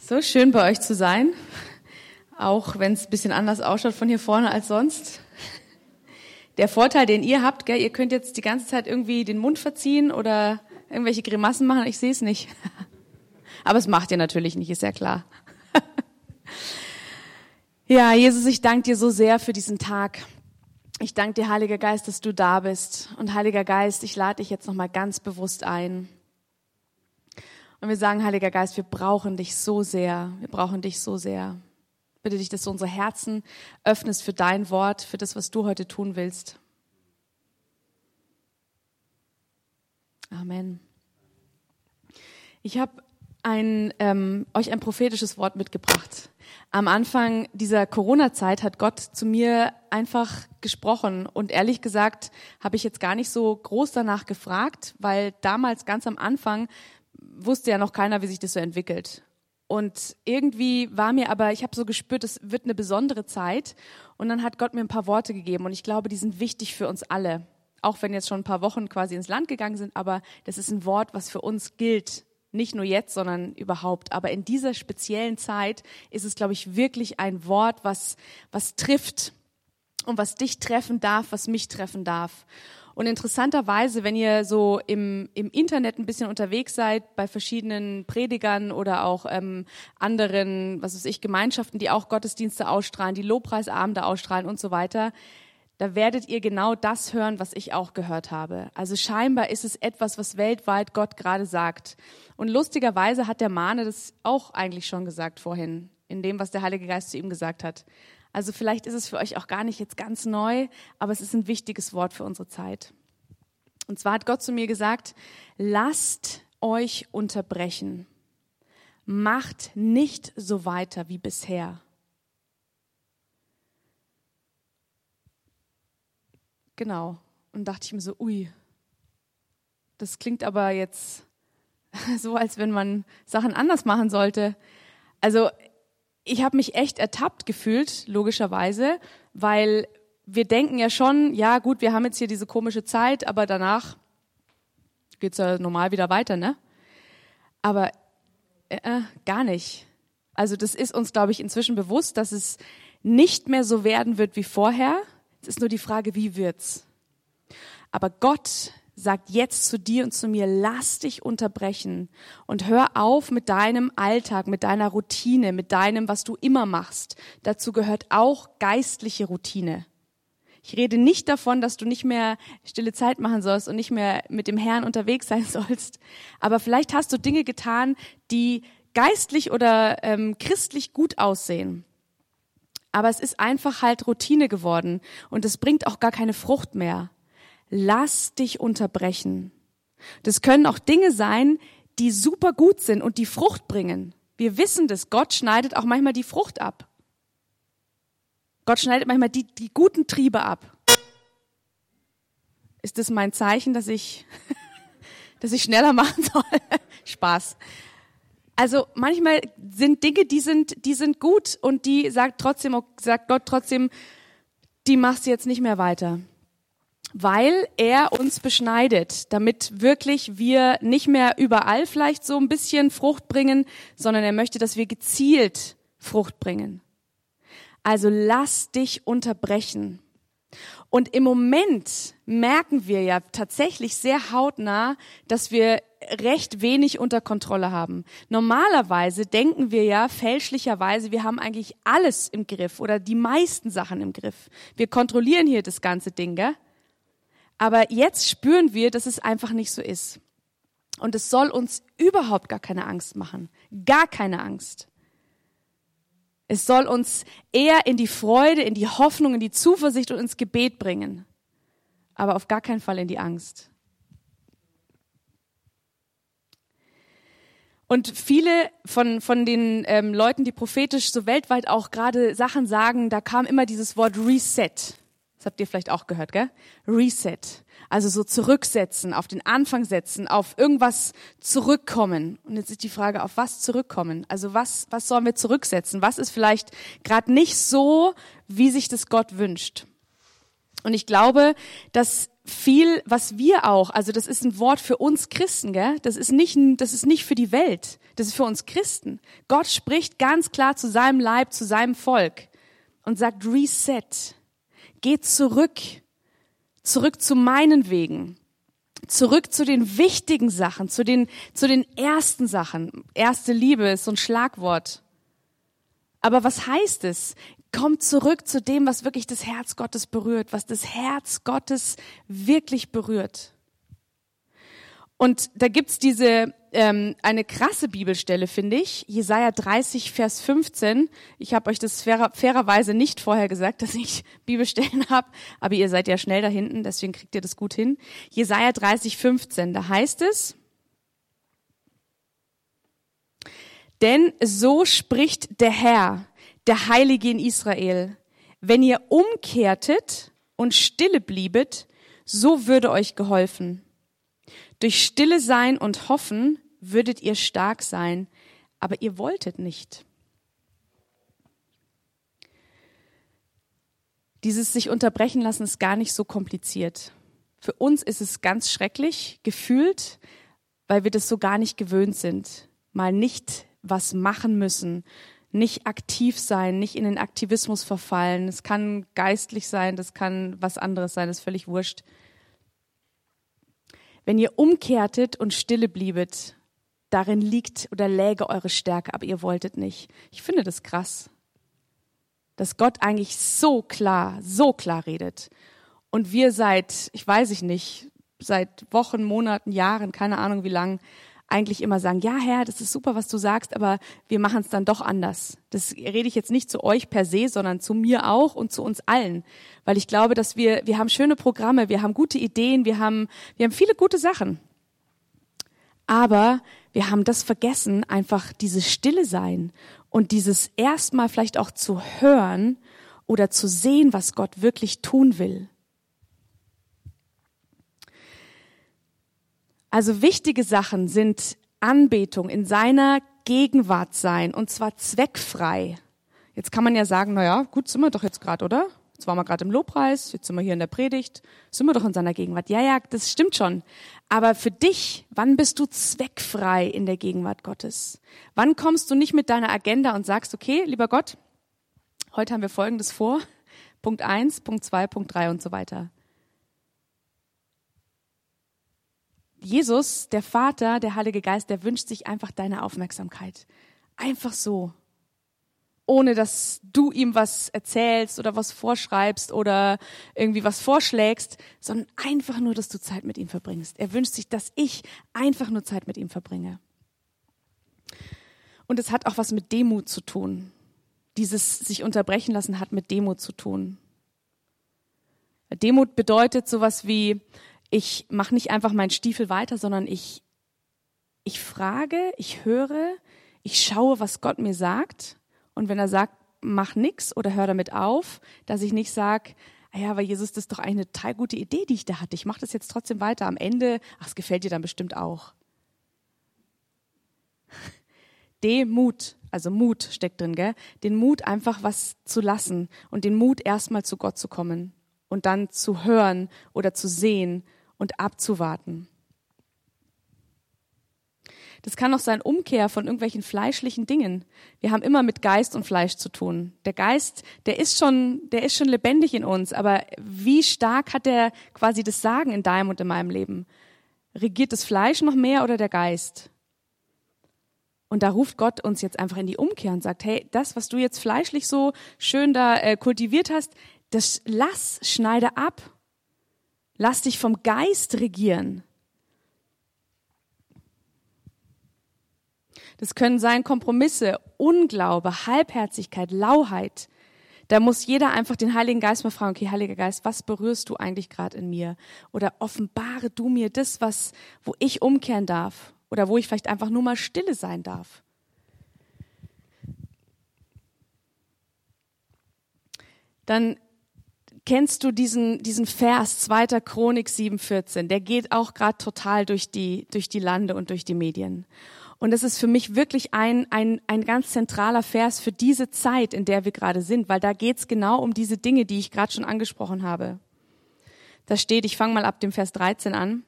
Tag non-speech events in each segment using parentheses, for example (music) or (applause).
So schön bei euch zu sein, auch wenn es ein bisschen anders ausschaut von hier vorne als sonst. Der Vorteil, den ihr habt, gell, ihr könnt jetzt die ganze Zeit irgendwie den Mund verziehen oder irgendwelche Grimassen machen, ich sehe es nicht. (laughs) Aber es macht ihr natürlich nicht, ist ja klar. (laughs) Ja, Jesus, ich danke dir so sehr für diesen Tag. Ich danke dir, Heiliger Geist, dass du da bist. Und Heiliger Geist, ich lade dich jetzt nochmal ganz bewusst ein. Und wir sagen, Heiliger Geist, wir brauchen dich so sehr. Wir brauchen dich so sehr. Bitte dich, dass du unsere Herzen öffnest für dein Wort, für das, was du heute tun willst. Amen. Ich habe ein, ähm, euch ein prophetisches Wort mitgebracht. Am Anfang dieser Corona-Zeit hat Gott zu mir einfach gesprochen und ehrlich gesagt habe ich jetzt gar nicht so groß danach gefragt, weil damals ganz am Anfang wusste ja noch keiner, wie sich das so entwickelt. Und irgendwie war mir aber, ich habe so gespürt, es wird eine besondere Zeit. Und dann hat Gott mir ein paar Worte gegeben und ich glaube, die sind wichtig für uns alle. Auch wenn jetzt schon ein paar Wochen quasi ins Land gegangen sind, aber das ist ein Wort, was für uns gilt nicht nur jetzt, sondern überhaupt. Aber in dieser speziellen Zeit ist es, glaube ich, wirklich ein Wort, was, was trifft und was dich treffen darf, was mich treffen darf. Und interessanterweise, wenn ihr so im, im Internet ein bisschen unterwegs seid, bei verschiedenen Predigern oder auch ähm, anderen, was weiß ich, Gemeinschaften, die auch Gottesdienste ausstrahlen, die Lobpreisabende ausstrahlen und so weiter, da werdet ihr genau das hören, was ich auch gehört habe. Also scheinbar ist es etwas, was weltweit Gott gerade sagt. Und lustigerweise hat der Mahne das auch eigentlich schon gesagt vorhin, in dem, was der Heilige Geist zu ihm gesagt hat. Also vielleicht ist es für euch auch gar nicht jetzt ganz neu, aber es ist ein wichtiges Wort für unsere Zeit. Und zwar hat Gott zu mir gesagt, lasst euch unterbrechen. Macht nicht so weiter wie bisher. Genau. Und dachte ich mir so, ui, das klingt aber jetzt (laughs) so, als wenn man Sachen anders machen sollte. Also ich habe mich echt ertappt gefühlt, logischerweise, weil wir denken ja schon, ja gut, wir haben jetzt hier diese komische Zeit, aber danach geht's ja normal wieder weiter, ne? Aber äh, äh gar nicht. Also das ist uns, glaube ich, inzwischen bewusst, dass es nicht mehr so werden wird wie vorher, es ist nur die Frage, wie wird's? Aber Gott sagt jetzt zu dir und zu mir, lass dich unterbrechen und hör auf mit deinem Alltag, mit deiner Routine, mit deinem, was du immer machst. Dazu gehört auch geistliche Routine. Ich rede nicht davon, dass du nicht mehr stille Zeit machen sollst und nicht mehr mit dem Herrn unterwegs sein (laughs) sollst. Aber vielleicht hast du Dinge getan, die geistlich oder ähm, christlich gut aussehen. Aber es ist einfach halt Routine geworden und es bringt auch gar keine Frucht mehr. Lass dich unterbrechen. Das können auch Dinge sein, die super gut sind und die Frucht bringen. Wir wissen das. Gott schneidet auch manchmal die Frucht ab. Gott schneidet manchmal die, die guten Triebe ab. Ist das mein Zeichen, dass ich, (laughs) dass ich schneller machen soll? (laughs) Spaß. Also manchmal sind Dinge, die sind, die sind gut und die sagt trotzdem, sagt Gott trotzdem, die machst du jetzt nicht mehr weiter. Weil er uns beschneidet, damit wirklich wir nicht mehr überall vielleicht so ein bisschen Frucht bringen, sondern er möchte, dass wir gezielt Frucht bringen. Also lass dich unterbrechen. Und im Moment merken wir ja tatsächlich sehr hautnah, dass wir recht wenig unter Kontrolle haben. Normalerweise denken wir ja fälschlicherweise, wir haben eigentlich alles im Griff oder die meisten Sachen im Griff. Wir kontrollieren hier das ganze Ding, gell? Aber jetzt spüren wir, dass es einfach nicht so ist. Und es soll uns überhaupt gar keine Angst machen. Gar keine Angst. Es soll uns eher in die Freude, in die Hoffnung, in die Zuversicht und ins Gebet bringen. Aber auf gar keinen Fall in die Angst. Und viele von, von den ähm, Leuten, die prophetisch so weltweit auch gerade Sachen sagen, da kam immer dieses Wort Reset. Das habt ihr vielleicht auch gehört, gell? Reset. Also so zurücksetzen, auf den Anfang setzen, auf irgendwas zurückkommen. Und jetzt ist die Frage, auf was zurückkommen? Also was, was sollen wir zurücksetzen? Was ist vielleicht gerade nicht so, wie sich das Gott wünscht? Und ich glaube, dass viel, was wir auch, also das ist ein Wort für uns Christen, gell? Das ist nicht, das ist nicht für die Welt. Das ist für uns Christen. Gott spricht ganz klar zu seinem Leib, zu seinem Volk und sagt Reset. Geht zurück. Zurück zu meinen Wegen. Zurück zu den wichtigen Sachen, zu den, zu den ersten Sachen. Erste Liebe ist so ein Schlagwort. Aber was heißt es? Kommt zurück zu dem, was wirklich das Herz Gottes berührt, was das Herz Gottes wirklich berührt. Und da gibt's diese ähm, eine krasse Bibelstelle, finde ich. Jesaja 30, Vers 15. Ich habe euch das fairer, fairerweise nicht vorher gesagt, (laughs) dass ich Bibelstellen habe, aber ihr seid ja schnell da hinten, deswegen kriegt ihr das gut hin. Jesaja 30, 15, da heißt es, denn so spricht der Herr, der Heilige in Israel. Wenn ihr umkehrtet und stille bliebet, so würde euch geholfen. Durch stille sein und hoffen würdet ihr stark sein, aber ihr wolltet nicht. Dieses sich unterbrechen lassen ist gar nicht so kompliziert. Für uns ist es ganz schrecklich gefühlt, weil wir das so gar nicht gewöhnt sind. Mal nicht was machen müssen, nicht aktiv sein, nicht in den Aktivismus verfallen. Es kann geistlich sein, das kann was anderes sein, das ist völlig wurscht. Wenn ihr umkehrtet und stille bliebet, darin liegt oder läge eure Stärke, aber ihr wolltet nicht. Ich finde das krass, dass Gott eigentlich so klar, so klar redet. Und wir seit, ich weiß ich nicht, seit Wochen, Monaten, Jahren, keine Ahnung wie lang, eigentlich immer sagen, ja Herr, das ist super, was du sagst, aber wir machen es dann doch anders. Das rede ich jetzt nicht zu euch per se, sondern zu mir auch und zu uns allen, weil ich glaube, dass wir wir haben schöne Programme, wir haben gute Ideen, wir haben wir haben viele gute Sachen. Aber wir haben das vergessen, einfach dieses Stille sein und dieses erstmal vielleicht auch zu hören oder zu sehen, was Gott wirklich tun will. Also wichtige Sachen sind Anbetung in seiner Gegenwart sein und zwar zweckfrei. Jetzt kann man ja sagen, na ja, gut, sind wir doch jetzt gerade, oder? Jetzt waren wir gerade im Lobpreis, jetzt sind wir hier in der Predigt, sind wir doch in seiner Gegenwart. Ja, ja, das stimmt schon. Aber für dich, wann bist du zweckfrei in der Gegenwart Gottes? Wann kommst du nicht mit deiner Agenda und sagst, okay, lieber Gott, heute haben wir Folgendes vor. Punkt eins, Punkt zwei, Punkt drei und so weiter. Jesus, der Vater, der Heilige Geist, der wünscht sich einfach deine Aufmerksamkeit. Einfach so. Ohne dass du ihm was erzählst oder was vorschreibst oder irgendwie was vorschlägst, sondern einfach nur, dass du Zeit mit ihm verbringst. Er wünscht sich, dass ich einfach nur Zeit mit ihm verbringe. Und es hat auch was mit Demut zu tun. Dieses sich unterbrechen lassen hat mit Demut zu tun. Demut bedeutet sowas wie, ich mache nicht einfach meinen Stiefel weiter, sondern ich, ich frage, ich höre, ich schaue, was Gott mir sagt. Und wenn er sagt, mach nix oder hör damit auf, dass ich nicht sage, ah ja, aber Jesus, das ist doch eine total gute Idee, die ich da hatte. Ich mache das jetzt trotzdem weiter. Am Ende, ach, es gefällt dir dann bestimmt auch. (laughs) Demut, also Mut steckt drin, gell? Den Mut einfach was zu lassen und den Mut erstmal zu Gott zu kommen und dann zu hören oder zu sehen und abzuwarten. Das kann auch sein Umkehr von irgendwelchen fleischlichen Dingen. Wir haben immer mit Geist und Fleisch zu tun. Der Geist, der ist schon, der ist schon lebendig in uns, aber wie stark hat er quasi das Sagen in deinem und in meinem Leben? Regiert das Fleisch noch mehr oder der Geist? Und da ruft Gott uns jetzt einfach in die Umkehr und sagt, hey, das, was du jetzt fleischlich so schön da äh, kultiviert hast, das lass, schneide ab Lass dich vom Geist regieren. Das können sein Kompromisse, Unglaube, Halbherzigkeit, Lauheit. Da muss jeder einfach den Heiligen Geist mal fragen, okay, Heiliger Geist, was berührst du eigentlich gerade in mir? Oder offenbare du mir das, was, wo ich umkehren darf? Oder wo ich vielleicht einfach nur mal stille sein darf? Dann Kennst du diesen, diesen Vers 2. Chronik 7,14? Der geht auch gerade total durch die, durch die Lande und durch die Medien. Und das ist für mich wirklich ein, ein, ein ganz zentraler Vers für diese Zeit, in der wir gerade sind, weil da geht's genau um diese Dinge, die ich gerade schon angesprochen habe. Da steht, ich fange mal ab dem Vers 13 an,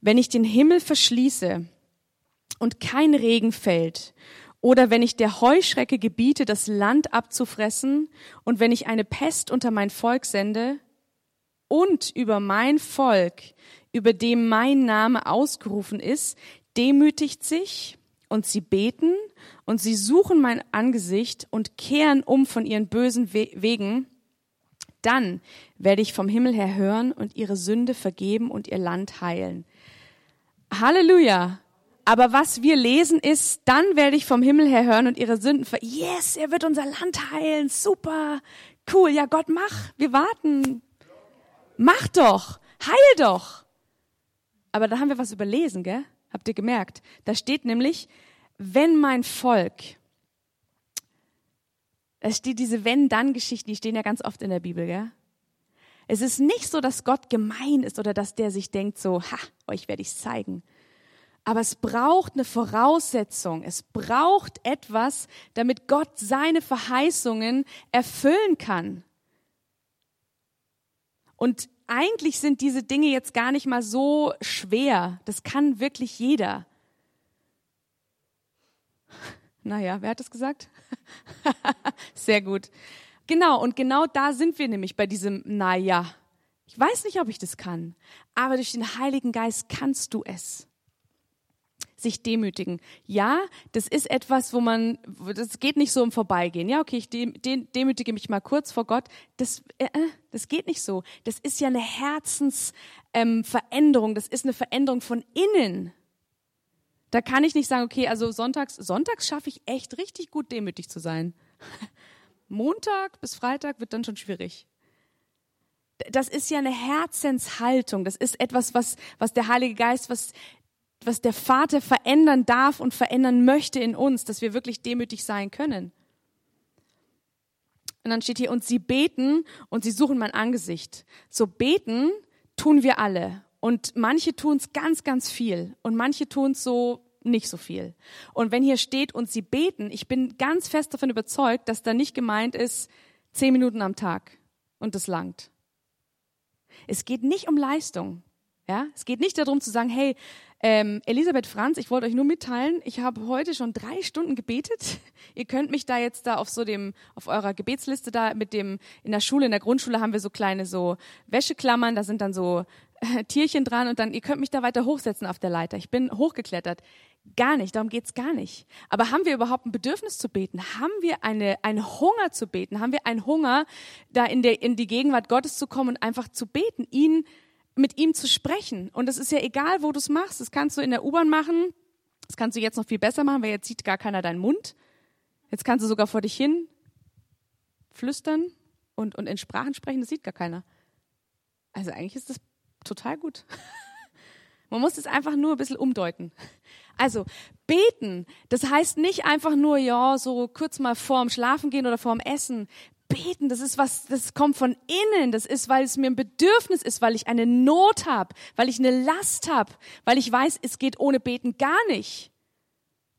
wenn ich den Himmel verschließe und kein Regen fällt, oder wenn ich der Heuschrecke gebiete, das Land abzufressen, und wenn ich eine Pest unter mein Volk sende, und über mein Volk, über dem mein Name ausgerufen ist, demütigt sich und sie beten und sie suchen mein Angesicht und kehren um von ihren bösen Wegen, dann werde ich vom Himmel her hören und ihre Sünde vergeben und ihr Land heilen. Halleluja. Aber was wir lesen ist, dann werde ich vom Himmel her hören und ihre Sünden ver... Yes, er wird unser Land heilen. Super. Cool. Ja, Gott, mach. Wir warten. Mach doch. Heil doch. Aber da haben wir was überlesen, gell? Habt ihr gemerkt? Da steht nämlich, wenn mein Volk, es steht diese Wenn-Dann-Geschichten, die stehen ja ganz oft in der Bibel, gell? Es ist nicht so, dass Gott gemein ist oder dass der sich denkt so, ha, euch werde ich zeigen. Aber es braucht eine Voraussetzung. Es braucht etwas, damit Gott seine Verheißungen erfüllen kann. Und eigentlich sind diese Dinge jetzt gar nicht mal so schwer. Das kann wirklich jeder. (laughs) Naja, wer hat das gesagt? (laughs) Sehr gut. Genau, und genau da sind wir nämlich bei diesem Naja. Ich weiß nicht, ob ich das kann, aber durch den Heiligen Geist kannst du es sich demütigen. Ja, das ist etwas, wo man, das geht nicht so im Vorbeigehen. Ja, okay, ich demütige mich mal kurz vor Gott. Das, äh, äh, das geht nicht so. Das ist ja eine Herzensveränderung. Ähm, das ist eine Veränderung von innen. Da kann ich nicht sagen, okay, also sonntags, sonntags schaffe ich echt richtig gut demütig zu sein. (laughs) Montag bis Freitag wird dann schon schwierig das ist ja eine Herzenshaltung. Das ist etwas, was, was der Heilige Geist, was was der Vater verändern darf und verändern möchte in uns, dass wir wirklich demütig sein können. Und dann steht hier, und sie beten und sie suchen mein Angesicht. So beten tun wir alle. Und manche tun es ganz, ganz viel. Und manche tun es so nicht so viel. Und wenn hier steht, und sie beten, ich bin ganz fest davon überzeugt, dass da nicht gemeint ist, zehn Minuten am Tag und das langt. Es geht nicht um Leistung. Ja, es geht nicht darum zu sagen, hey, ähm, Elisabeth Franz, ich wollte euch nur mitteilen, ich habe heute schon drei Stunden gebetet. (laughs) Ihr könnt mich da jetzt da auf so dem, auf eurer Gebetsliste da mit dem, in der Schule, in der Grundschule haben wir so kleine so Wäscheklammern, da sind dann so äh, (laughs) Tierchen dran und dann, ihr könnt mich da weiter hochsetzen auf der Leiter. Ich bin hochgeklettert. Gar nicht, darum geht's gar nicht. Aber haben wir überhaupt ein Bedürfnis zu beten? Haben wir eine, einen Hunger zu beten? Haben wir einen Hunger, da in, der, in die Gegenwart Gottes zu kommen und einfach zu beten, ihn mit ihm zu sprechen. Und es ist ja egal, wo du es machst. Das kannst du in der U-Bahn machen. Das kannst du jetzt noch viel besser machen, weil jetzt sieht gar keiner deinen Mund. Jetzt kannst du sogar vor dich hin flüstern und, und in Sprachen sprechen. Das sieht gar keiner. Also eigentlich ist das total gut. (laughs) Man muss es einfach nur ein bisschen umdeuten. Also beten, das heißt nicht einfach nur, ja, so kurz mal vorm Schlafen gehen oder vorm Essen beten, das ist was, das kommt von innen, das ist, weil es mir ein Bedürfnis ist, weil ich eine Not habe, weil ich eine Last habe, weil ich weiß, es geht ohne Beten gar nicht.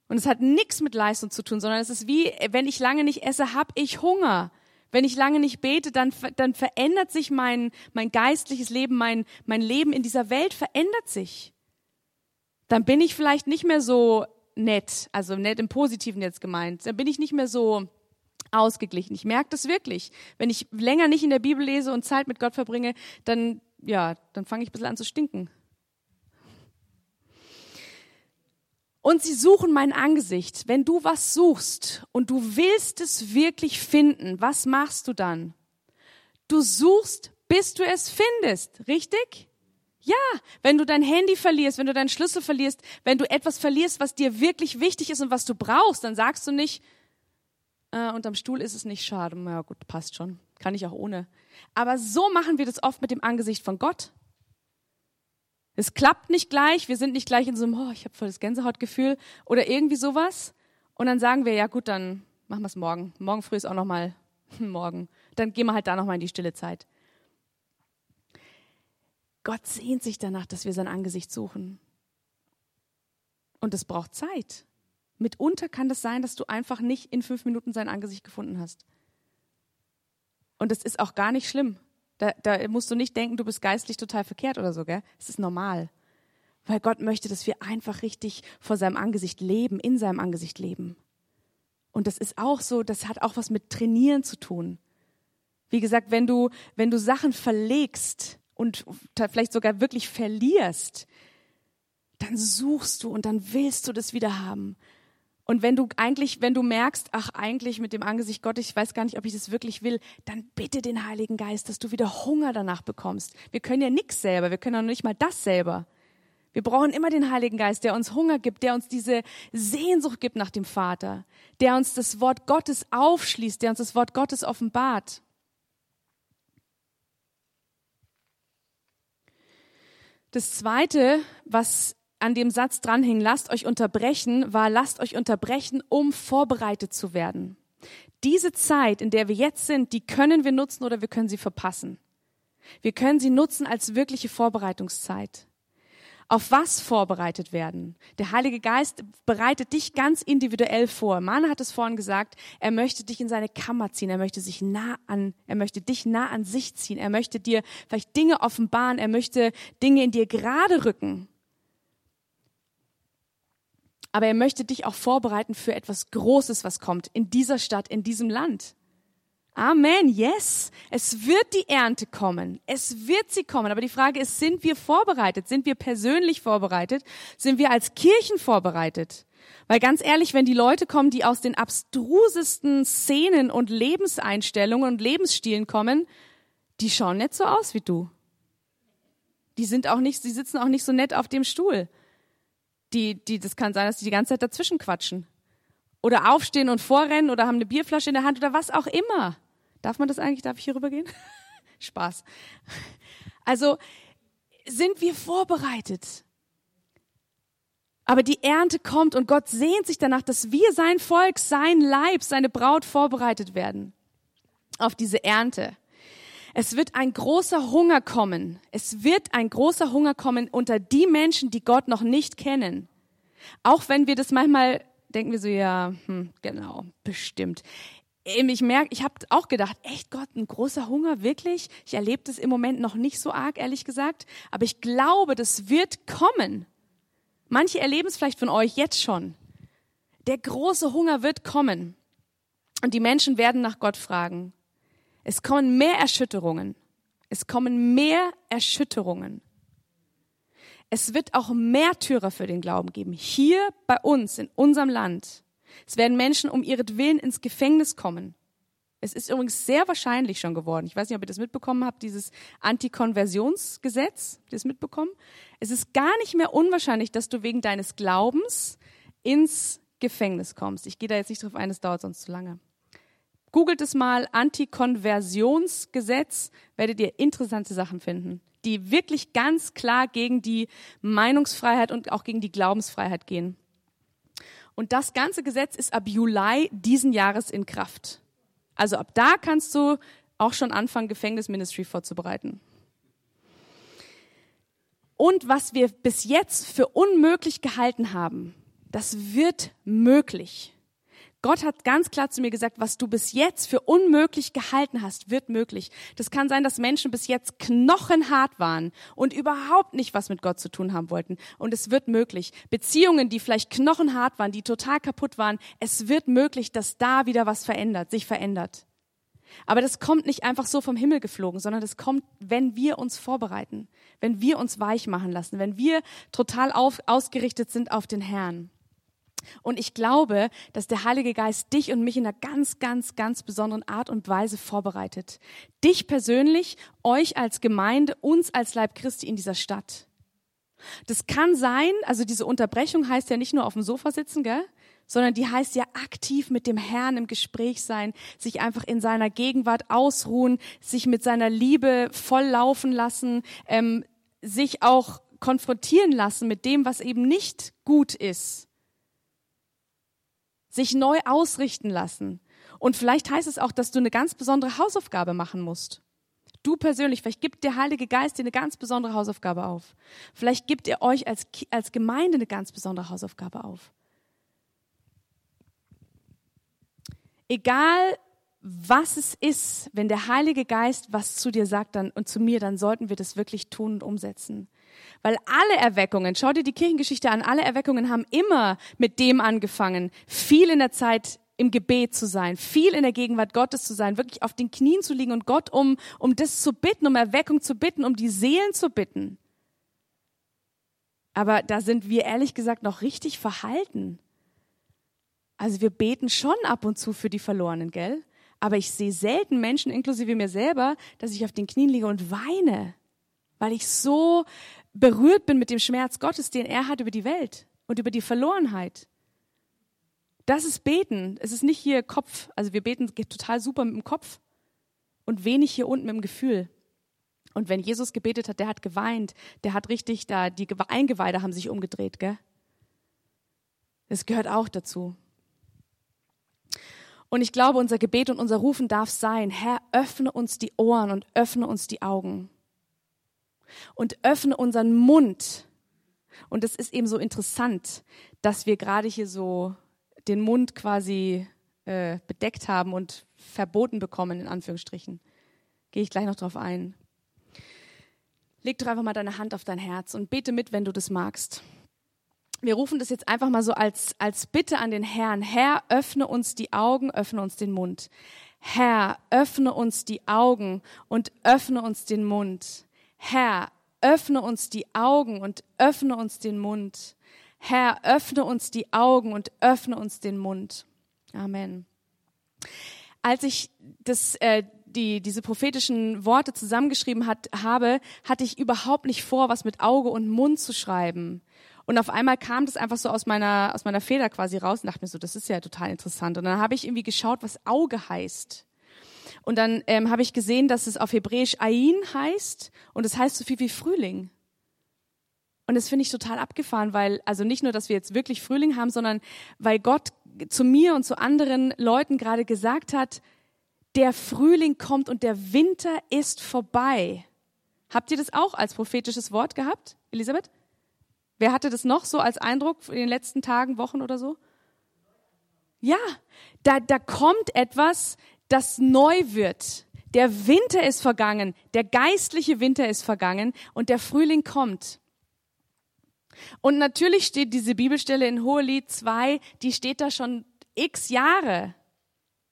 Und es hat nichts mit Leistung zu tun, sondern es ist wie, wenn ich lange nicht esse, habe ich Hunger. Wenn ich lange nicht bete, dann, dann verändert sich mein, mein geistliches Leben, mein, mein Leben in dieser Welt verändert sich. Dann bin ich vielleicht nicht mehr so nett, also nett im Positiven jetzt gemeint. Dann bin ich nicht mehr so ausgeglichen. Ich merke das wirklich. Wenn ich länger nicht in der Bibel lese und Zeit mit Gott verbringe, dann, ja, dann fange ich ein bisschen an zu stinken. Und sie suchen mein Angesicht. Wenn du was suchst und du willst es wirklich finden, was machst du dann? Du suchst, bis du es findest, richtig? Ja, wenn du dein Handy verlierst, wenn du deinen Schlüssel verlierst, wenn du etwas verlierst, was dir wirklich wichtig ist und was du brauchst, dann sagst du nicht, äh, unterm Stuhl ist es nicht schade. Ja gut, passt schon. Kann ich auch ohne. Aber so machen wir das oft mit dem Angesicht von Gott. Es klappt nicht gleich, wir sind nicht gleich in so einem, oh, ich habe voll das Gänsehautgefühl oder irgendwie sowas. Und dann sagen wir, ja gut, dann machen wir es morgen. Morgen früh ist auch nochmal (laughs) morgen. Dann gehen wir halt da nochmal in die stille Zeit. Gott sehnt sich danach, dass wir sein Angesicht suchen. Und es braucht Zeit. Mitunter kann das sein, dass du einfach nicht in fünf Minuten sein Angesicht gefunden hast. Und das ist auch gar nicht schlimm. Da, da musst du nicht denken, du bist geistlich total verkehrt oder so, gell? Es ist normal. Weil Gott möchte, dass wir einfach richtig vor seinem Angesicht leben, in seinem Angesicht leben. Und das ist auch so, das hat auch was mit Trainieren zu tun. Wie gesagt, wenn du, wenn du Sachen verlegst und vielleicht sogar wirklich verlierst, dann suchst du und dann willst du das wieder haben. Und wenn du eigentlich, wenn du merkst, ach eigentlich mit dem Angesicht Gottes, ich weiß gar nicht, ob ich das wirklich will, dann bitte den Heiligen Geist, dass du wieder Hunger danach bekommst. Wir können ja nichts selber, wir können ja nicht mal das selber. Wir brauchen immer den Heiligen Geist, der uns Hunger gibt, der uns diese Sehnsucht gibt nach dem Vater, der uns das Wort Gottes aufschließt, der uns das Wort Gottes offenbart. Das zweite, was an dem Satz dranhing, lasst euch unterbrechen, war lasst euch unterbrechen, um vorbereitet zu werden. Diese Zeit, in der wir jetzt sind, die können wir nutzen oder wir können sie verpassen. Wir können sie nutzen als wirkliche Vorbereitungszeit auf was vorbereitet werden. Der Heilige Geist bereitet dich ganz individuell vor. Mana hat es vorhin gesagt, er möchte dich in seine Kammer ziehen, er möchte sich nah an, er möchte dich nah an sich ziehen, er möchte dir vielleicht Dinge offenbaren, er möchte Dinge in dir gerade rücken. Aber er möchte dich auch vorbereiten für etwas Großes, was kommt in dieser Stadt, in diesem Land. Amen, yes. Es wird die Ernte kommen. Es wird sie kommen. Aber die Frage ist, sind wir vorbereitet? Sind wir persönlich vorbereitet? Sind wir als Kirchen vorbereitet? Weil ganz ehrlich, wenn die Leute kommen, die aus den abstrusesten Szenen und Lebenseinstellungen und Lebensstilen kommen, die schauen nicht so aus wie du. Die sind auch nicht, die sitzen auch nicht so nett auf dem Stuhl. Die, die, das kann sein, dass die die ganze Zeit dazwischen quatschen oder aufstehen und vorrennen oder haben eine Bierflasche in der Hand oder was auch immer. Darf man das eigentlich? Darf ich hier rübergehen? (laughs) Spaß. Also sind wir vorbereitet. Aber die Ernte kommt und Gott sehnt sich danach, dass wir sein Volk, sein Leib, seine Braut vorbereitet werden auf diese Ernte. Es wird ein großer Hunger kommen. Es wird ein großer Hunger kommen unter die Menschen, die Gott noch nicht kennen. Auch wenn wir das manchmal denken wir so, ja, hm, genau, bestimmt. Ich merke, ich habe auch gedacht, echt Gott, ein großer Hunger, wirklich? Ich erlebe das im Moment noch nicht so arg, ehrlich gesagt. Aber ich glaube, das wird kommen. Manche erleben es vielleicht von euch jetzt schon. Der große Hunger wird kommen. Und die Menschen werden nach Gott fragen. Es kommen mehr Erschütterungen. Es kommen mehr Erschütterungen. Es wird auch Märtyrer für den Glauben geben. Hier bei uns, in unserem Land. Es werden Menschen um ihretwillen ins Gefängnis kommen. Es ist übrigens sehr wahrscheinlich schon geworden. Ich weiß nicht, ob ihr das mitbekommen habt, dieses Antikonversionsgesetz. Habt ihr das mitbekommen? Es ist gar nicht mehr unwahrscheinlich, dass du wegen deines Glaubens ins Gefängnis kommst. Ich gehe da jetzt nicht drauf ein, das dauert sonst zu lange. Googelt es mal, Antikonversionsgesetz, werdet ihr interessante Sachen finden die wirklich ganz klar gegen die Meinungsfreiheit und auch gegen die Glaubensfreiheit gehen. Und das ganze Gesetz ist ab Juli diesen Jahres in Kraft. Also ab da kannst du auch schon anfangen, Gefängnisministry vorzubereiten. Und was wir bis jetzt für unmöglich gehalten haben, das wird möglich. Gott hat ganz klar zu mir gesagt, was du bis jetzt für unmöglich gehalten hast, wird möglich. Das kann sein, dass Menschen bis jetzt knochenhart waren und überhaupt nicht was mit Gott zu tun haben wollten. Und es wird möglich. Beziehungen, die vielleicht knochenhart waren, die total kaputt waren, es wird möglich, dass da wieder was verändert, sich verändert. Aber das kommt nicht einfach so vom Himmel geflogen, sondern das kommt, wenn wir uns vorbereiten, wenn wir uns weich machen lassen, wenn wir total auf, ausgerichtet sind auf den Herrn. Und ich glaube, dass der Heilige Geist dich und mich in einer ganz, ganz, ganz besonderen Art und Weise vorbereitet. Dich persönlich, euch als Gemeinde, uns als Leib Christi in dieser Stadt. Das kann sein, also diese Unterbrechung heißt ja nicht nur auf dem Sofa sitzen, gell? sondern die heißt ja aktiv mit dem Herrn im Gespräch sein, sich einfach in seiner Gegenwart ausruhen, sich mit seiner Liebe volllaufen lassen, ähm, sich auch konfrontieren lassen mit dem, was eben nicht gut ist sich neu ausrichten lassen. Und vielleicht heißt es auch, dass du eine ganz besondere Hausaufgabe machen musst. Du persönlich, vielleicht gibt der Heilige Geist dir eine ganz besondere Hausaufgabe auf. Vielleicht gibt er euch als, als Gemeinde eine ganz besondere Hausaufgabe auf. Egal, was es ist, wenn der Heilige Geist was zu dir sagt dann, und zu mir, dann sollten wir das wirklich tun und umsetzen. Weil alle Erweckungen, schau dir die Kirchengeschichte an, alle Erweckungen haben immer mit dem angefangen, viel in der Zeit im Gebet zu sein, viel in der Gegenwart Gottes zu sein, wirklich auf den Knien zu liegen und Gott um, um das zu bitten, um Erweckung zu bitten, um die Seelen zu bitten. Aber da sind wir ehrlich gesagt noch richtig verhalten. Also wir beten schon ab und zu für die Verlorenen, gell? Aber ich sehe selten Menschen, inklusive mir selber, dass ich auf den Knien liege und weine, weil ich so berührt bin mit dem Schmerz Gottes, den er hat über die Welt und über die Verlorenheit. Das ist Beten. Es ist nicht hier Kopf. Also wir beten total super mit dem Kopf und wenig hier unten mit dem Gefühl. Und wenn Jesus gebetet hat, der hat geweint, der hat richtig da, die Eingeweide haben sich umgedreht, gell? Das gehört auch dazu. Und ich glaube, unser Gebet und unser Rufen darf sein, Herr, öffne uns die Ohren und öffne uns die Augen. Und öffne unseren Mund. Und es ist eben so interessant, dass wir gerade hier so den Mund quasi äh, bedeckt haben und verboten bekommen, in Anführungsstrichen. Gehe ich gleich noch drauf ein. Leg doch einfach mal deine Hand auf dein Herz und bete mit, wenn du das magst wir rufen das jetzt einfach mal so als, als Bitte an den Herrn. Herr, öffne uns die Augen, öffne uns den Mund. Herr, öffne uns die Augen und öffne uns den Mund. Herr, öffne uns die Augen und öffne uns den Mund. Herr, öffne uns die Augen und öffne uns den Mund. Amen. Als ich das, äh, die, diese prophetischen Worte zusammengeschrieben hat, habe, hatte ich überhaupt nicht vor, was mit Auge und Mund zu schreiben. Und auf einmal kam das einfach so aus meiner, aus meiner Feder quasi raus und dachte mir so, das ist ja total interessant. Und dann habe ich irgendwie geschaut, was Auge heißt. Und dann ähm, habe ich gesehen, dass es auf Hebräisch Ain heißt und es das heißt so viel wie Frühling. Und das finde ich total abgefahren, weil, also nicht nur, dass wir jetzt wirklich Frühling haben, sondern weil Gott zu mir und zu anderen Leuten gerade gesagt hat, der Frühling kommt und der Winter ist vorbei. Habt ihr das auch als prophetisches Wort gehabt, Elisabeth? Wer hatte das noch so als Eindruck in den letzten Tagen, Wochen oder so? Ja, da, da kommt etwas, das neu wird. Der Winter ist vergangen, der geistliche Winter ist vergangen und der Frühling kommt. Und natürlich steht diese Bibelstelle in Hohelied 2, die steht da schon x Jahre.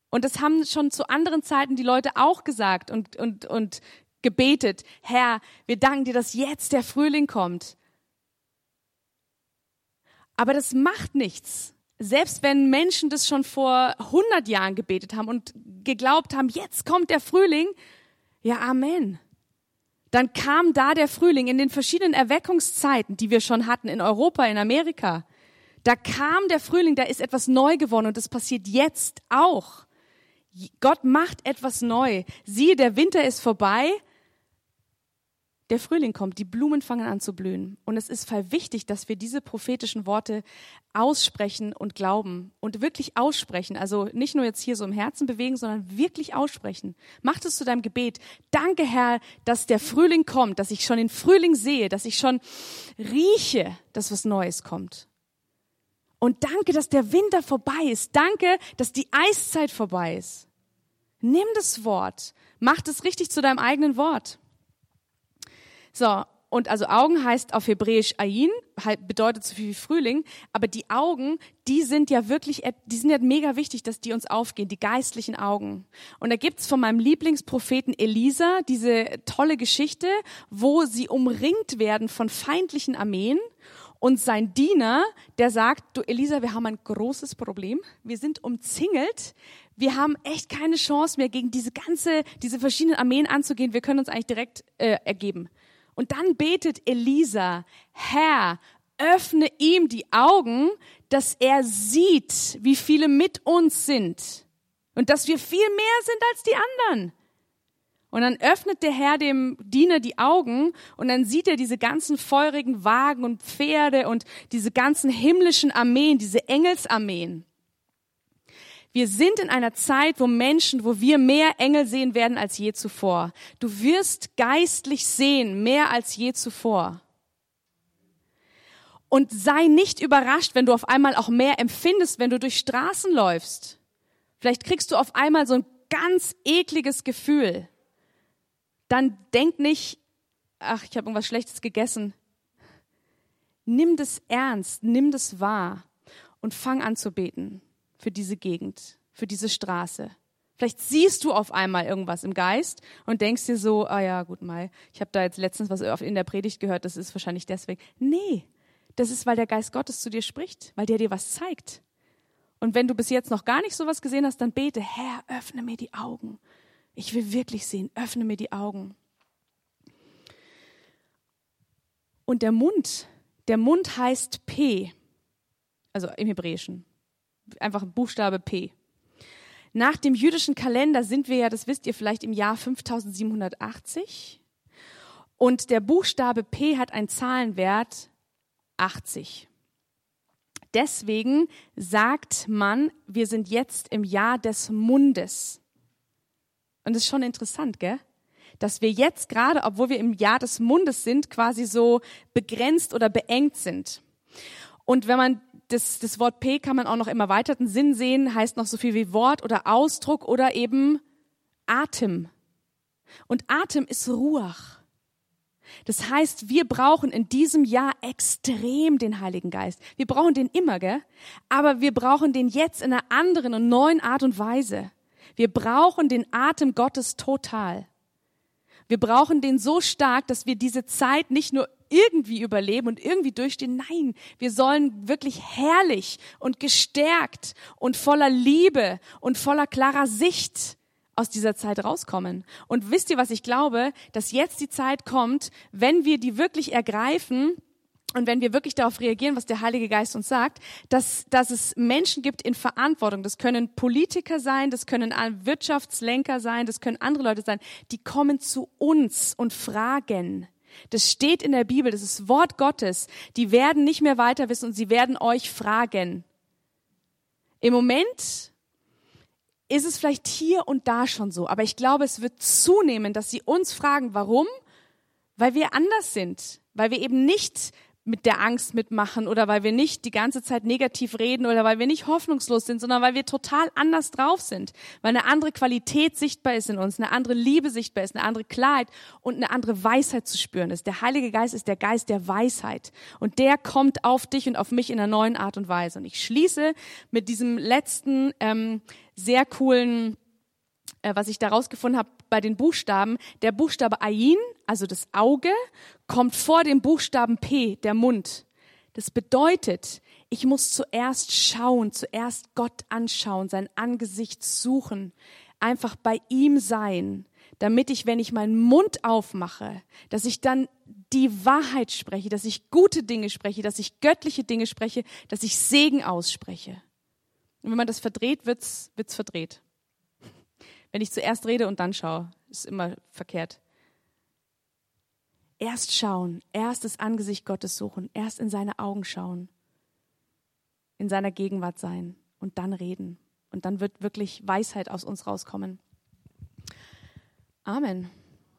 Und das haben schon zu anderen Zeiten die Leute auch gesagt und, und, und gebetet. Herr, wir danken dir, dass jetzt der Frühling kommt. Aber das macht nichts. Selbst wenn Menschen das schon vor 100 Jahren gebetet haben und geglaubt haben, jetzt kommt der Frühling, ja, Amen. Dann kam da der Frühling in den verschiedenen Erweckungszeiten, die wir schon hatten in Europa, in Amerika. Da kam der Frühling, da ist etwas neu geworden und das passiert jetzt auch. Gott macht etwas neu. Siehe, der Winter ist vorbei der Frühling kommt, die Blumen fangen an zu blühen. Und es ist voll wichtig, dass wir diese prophetischen Worte aussprechen und glauben und wirklich aussprechen. Also nicht nur jetzt hier so im Herzen bewegen, sondern wirklich aussprechen. Mach es zu deinem Gebet. Danke, Herr, dass der Frühling kommt, dass ich schon den Frühling sehe, dass ich schon rieche, dass was Neues kommt. Und danke, dass der Winter vorbei ist. Danke, dass die Eiszeit vorbei ist. Nimm das Wort. Mach es richtig zu deinem eigenen Wort. So, und also Augen heißt auf Hebräisch Ain, halt bedeutet so viel wie Frühling, aber die Augen, die sind ja wirklich, die sind ja mega wichtig, dass die uns aufgehen, die geistlichen Augen. Und da gibt's von meinem Lieblingspropheten Elisa diese tolle Geschichte, wo sie umringt werden von feindlichen Armeen und sein Diener, der sagt, du Elisa, wir haben ein großes Problem, wir sind umzingelt, wir haben echt keine Chance mehr gegen diese ganze, diese verschiedenen Armeen anzugehen, wir können uns eigentlich direkt äh, ergeben. Und dann betet Elisa, Herr, öffne ihm die Augen, dass er sieht, wie viele mit uns sind und dass wir viel mehr sind als die anderen. Und dann öffnet der Herr dem Diener die Augen und dann sieht er diese ganzen feurigen Wagen und Pferde und diese ganzen himmlischen Armeen, diese Engelsarmeen. Wir sind in einer Zeit, wo Menschen, wo wir mehr Engel sehen werden als je zuvor. Du wirst geistlich sehen, mehr als je zuvor. Und sei nicht überrascht, wenn du auf einmal auch mehr empfindest, wenn du durch Straßen läufst. Vielleicht kriegst du auf einmal so ein ganz ekliges Gefühl, dann denk nicht, ach, ich habe irgendwas Schlechtes gegessen. Nimm das ernst, nimm das wahr und fang an zu beten für diese Gegend, für diese Straße. Vielleicht siehst du auf einmal irgendwas im Geist und denkst dir so, ah ja, gut mal, ich habe da jetzt letztens was in der Predigt gehört, das ist wahrscheinlich deswegen. Nee, das ist, weil der Geist Gottes zu dir spricht, weil der dir was zeigt. Und wenn du bis jetzt noch gar nicht sowas gesehen hast, dann bete, Herr, öffne mir die Augen. Ich will wirklich sehen, öffne mir die Augen. Und der Mund, der Mund heißt P, also im Hebräischen. Einfach Buchstabe P. Nach dem jüdischen Kalender sind wir ja, das wisst ihr vielleicht, im Jahr 5780. Und der Buchstabe P hat einen Zahlenwert 80. Deswegen sagt man, wir sind jetzt im Jahr des Mundes. Und das ist schon interessant, gell? Dass wir jetzt gerade, obwohl wir im Jahr des Mundes sind, quasi so begrenzt oder beengt sind. Und wenn man das, das Wort P kann man auch noch im erweiterten Sinn sehen, heißt noch so viel wie Wort oder Ausdruck oder eben Atem. Und Atem ist Ruach. Das heißt, wir brauchen in diesem Jahr extrem den Heiligen Geist. Wir brauchen den immer, gell? Aber wir brauchen den jetzt in einer anderen und neuen Art und Weise. Wir brauchen den Atem Gottes total. Wir brauchen den so stark, dass wir diese Zeit nicht nur irgendwie überleben und irgendwie durchstehen. Nein, wir sollen wirklich herrlich und gestärkt und voller Liebe und voller klarer Sicht aus dieser Zeit rauskommen. Und wisst ihr, was ich glaube? Dass jetzt die Zeit kommt, wenn wir die wirklich ergreifen, und wenn wir wirklich darauf reagieren, was der Heilige Geist uns sagt, dass, dass es Menschen gibt in Verantwortung, das können Politiker sein, das können Wirtschaftslenker sein, das können andere Leute sein, die kommen zu uns und fragen, das steht in der Bibel, das ist Wort Gottes. Die werden nicht mehr weiter wissen und sie werden euch fragen. Im Moment ist es vielleicht hier und da schon so, aber ich glaube, es wird zunehmen, dass sie uns fragen, warum? Weil wir anders sind, weil wir eben nicht mit der Angst mitmachen oder weil wir nicht die ganze Zeit negativ reden oder weil wir nicht hoffnungslos sind, sondern weil wir total anders drauf sind, weil eine andere Qualität sichtbar ist in uns, eine andere Liebe sichtbar ist, eine andere Klarheit und eine andere Weisheit zu spüren ist. Der Heilige Geist ist der Geist der Weisheit und der kommt auf dich und auf mich in einer neuen Art und Weise. Und ich schließe mit diesem letzten ähm, sehr coolen äh, was ich da rausgefunden habe bei den Buchstaben, der Buchstabe Ain, also das Auge, kommt vor dem Buchstaben P, der Mund. Das bedeutet, ich muss zuerst schauen, zuerst Gott anschauen, sein Angesicht suchen, einfach bei ihm sein, damit ich, wenn ich meinen Mund aufmache, dass ich dann die Wahrheit spreche, dass ich gute Dinge spreche, dass ich göttliche Dinge spreche, dass ich Segen ausspreche. Und wenn man das verdreht, wird's, wird's verdreht. Wenn ich zuerst rede und dann schaue, ist immer verkehrt. Erst schauen, erst das Angesicht Gottes suchen, erst in seine Augen schauen, in seiner Gegenwart sein und dann reden. Und dann wird wirklich Weisheit aus uns rauskommen. Amen.